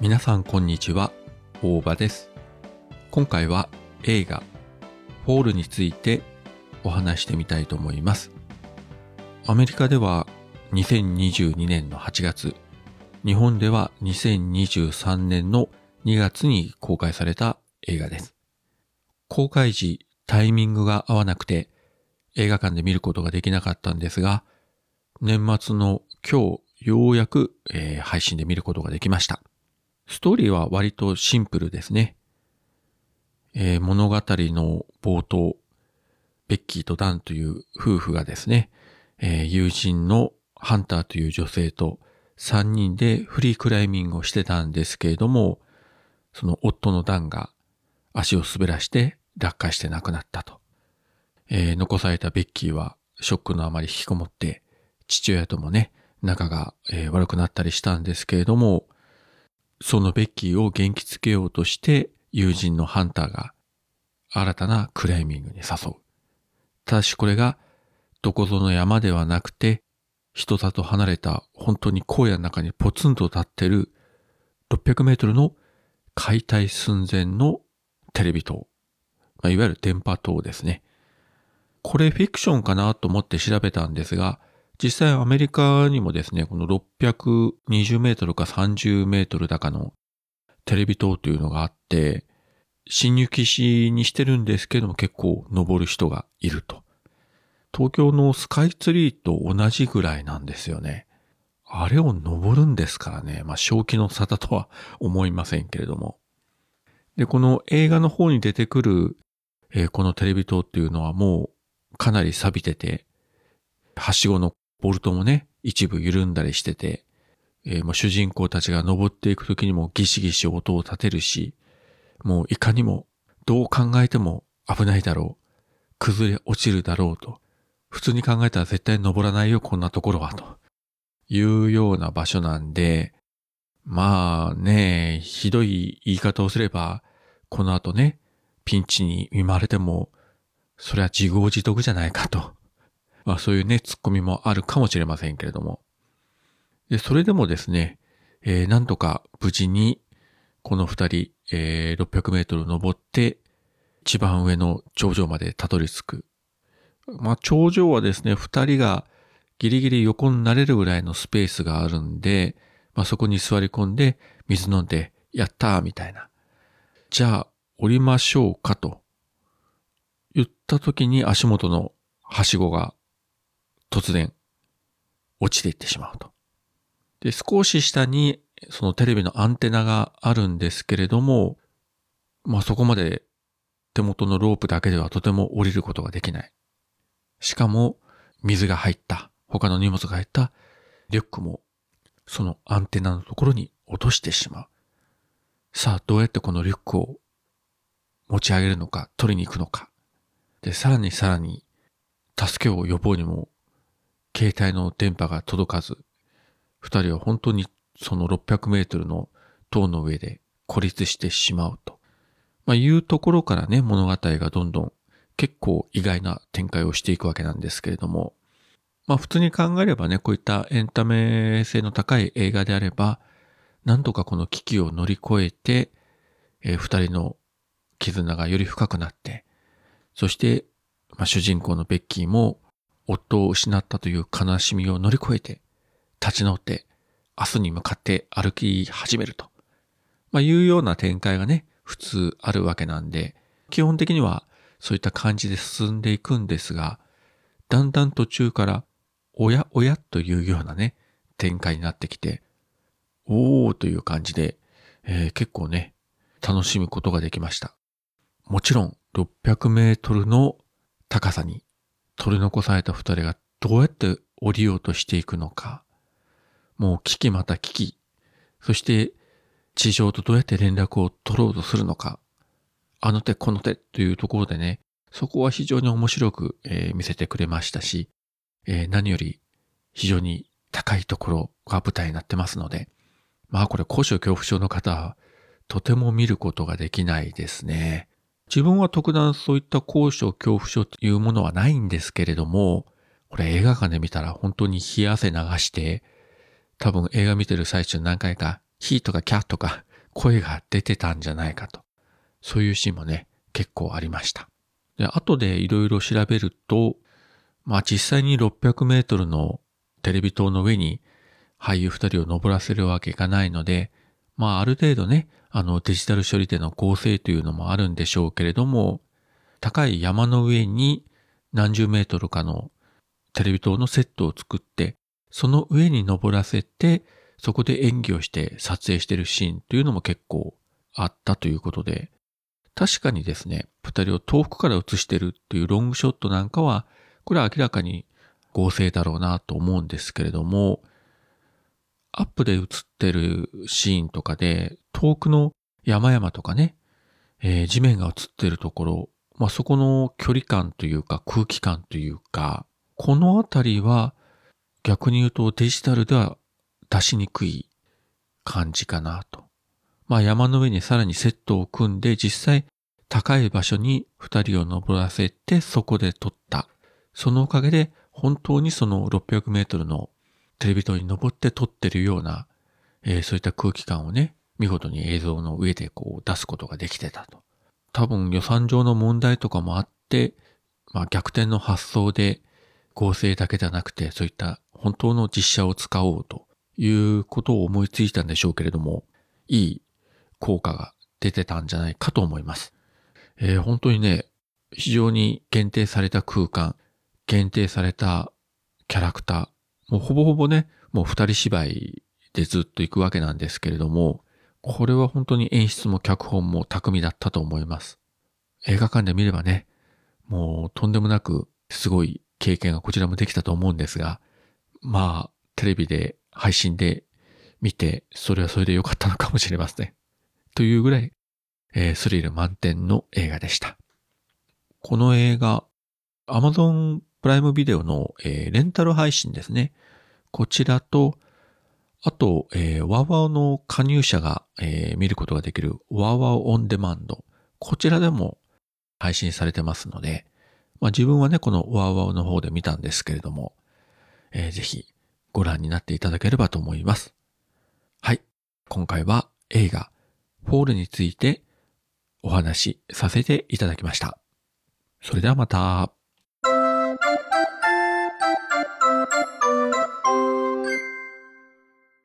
皆さんこんにちは、大場です。今回は映画、フォールについてお話してみたいと思います。アメリカでは2022年の8月、日本では2023年の2月に公開された映画です。公開時タイミングが合わなくて映画館で見ることができなかったんですが、年末の今日ようやく、えー配信で見ることができました。ストーリーは割とシンプルですね。えー物語の冒頭、ベッキーとダンという夫婦がですね、えー友人のハンターという女性と3人でフリークライミングをしてたんですけれども、その夫のダンが足を滑らして落下して亡くなったと。えー残されたベッキーはショックのあまり引きこもって、父親ともね、仲が、えー悪くなったりしたんですけれども、そのベッキーを元気づけようとして友人のハンターが新たなクライミングに誘う。ただしこれがどこぞの山ではなくて人里離れた本当に荒野の中にポツンと立ってる600メートルの解体寸前のテレビ塔。まあ、いわゆる電波塔ですね。これフィクションかなと思って調べたんですが、実際アメリカにもですね、この620メートルか30メートル高のテレビ塔というのがあって、侵入禁止にしてるんですけども結構登る人がいると。東京のスカイツリーと同じぐらいなんですよね。あれを登るんですからね。まあ、正気の沙汰とは思いませんけれども。で、この映画の方に出てくる、えーこのテレビ塔っていうのはもうかなり錆びてて、はしごのボルトもね、一部緩んだりしてて、えーもう主人公たちが登っていく時にもギシギシ音を立てるし、もういかにもどう考えても危ないだろう。崩れ落ちるだろうと。普通に考えたら絶対登らないよ、こんなところは、というような場所なんで、まあね、ひどい言い方をすれば、この後ね、ピンチに見舞われても、それは自業自得じゃないかと。まあそういうね、ツッコミもあるかもしれませんけれども。で、それでもですね、えーなんとか無事に、この二人、えー600メートル登って、一番上の頂上までたどり着く。まあ頂上はですね、二人がギリギリ横になれるぐらいのスペースがあるんで、まあそこに座り込んで、水飲んで、やったーみたいな。じゃあ、降りましょうかと。言った時に足元のはしごが突然落ちていってしまうと。で、少し下にそのテレビのアンテナがあるんですけれども、まあそこまで手元のロープだけではとても降りることができない。しかも水が入った、他の荷物が入ったリュックもそのアンテナのところに落としてしまう。さあどうやってこのリュックを持ち上げるのか、取りに行くのか。で、さらにさらに助けを呼ぼうにも携帯の電波が届かず、二人は本当にその600メートルの塔の上で孤立してしまうと。まあ、いうところからね、物語がどんどん結構意外な展開をしていくわけなんですけれども、まあ普通に考えればね、こういったエンタメ性の高い映画であれば、なんとかこの危機を乗り越えて、えー人の絆がより深くなって、そして、まあ、主人公のベッキーも夫を失ったという悲しみを乗り越えて、立ち直って明日に向かって歩き始めると。まあ、いうような展開がね、普通あるわけなんで、基本的にはそういった感じで進んでいくんですが、だんだん途中から、おやおやというようなね、展開になってきて、おーという感じで、えー結構ね、楽しむことができました。もちろん、600メートルの高さに取り残された二人がどうやって降りようとしていくのか、もう危機また危機、そして地上とどうやって連絡を取ろうとするのか、あの手この手というところでね、そこは非常に面白く、えー見せてくれましたし、えー何より非常に高いところが舞台になってますので、まあこれ高所恐怖症の方はとても見ることができないですね。自分は特段そういった高所恐怖症というものはないんですけれども、これ映画館で見たら本当に冷や汗流して、多分映画見てる最中何回か、ヒーとかキャーとか声が出てたんじゃないかと。そういうシーンもね、結構ありました。で、後でいろいろ調べると、まあ実際に600メートルのテレビ塔の上に俳優二人を登らせるわけがないので、まあある程度ね、あのデジタル処理での合成というのもあるんでしょうけれども、高い山の上に何十メートルかのテレビ塔のセットを作って、その上に登らせて、そこで演技をして撮影してるシーンというのも結構あったということで、確かにですね、二人を遠くから映してるっていうロングショットなんかは、これは明らかに合成だろうなと思うんですけれども、アップで映ってるシーンとかで、遠くの山々とかね、えー、地面が映ってるところ、まあ、そこの距離感というか空気感というか、このあたりは逆に言うとデジタルでは出しにくい感じかなと。まあ山の上にさらにセットを組んで実際高い場所に二人を登らせてそこで撮った。そのおかげで本当にその600メートルのテレビ塔に登って撮ってるような、えー、そういった空気感をね、見事に映像の上でこう出すことができてたと。多分予算上の問題とかもあって、まあ逆転の発想で合成だけじゃなくて、そういった本当の実写を使おうということを思いついたんでしょうけれども、いい効果が出てたんじゃないかと思います。えー、本当にね、非常に限定された空間、限定されたキャラクター、もうほぼほぼね、もう二人芝居でずっと行くわけなんですけれども、これは本当に演出も脚本も巧みだったと思います。映画館で見ればね、もうとんでもなくすごい経験がこちらもできたと思うんですが、まあ、テレビで配信で見て、それはそれで良かったのかもしれません。というぐらい、えー、スリル満点の映画でした。この映画、Amazon プライムビデオの、えー、レンタル配信ですね。こちらと、あと、えー、ワーワーの加入者が、えー、見ることができるワーワーオンデマンド。こちらでも配信されてますので、まあ自分はね、このワーワーの方で見たんですけれども、えー、ぜひご覧になっていただければと思います。はい。今回は映画、フォールについてお話しさせていただきました。それではまた。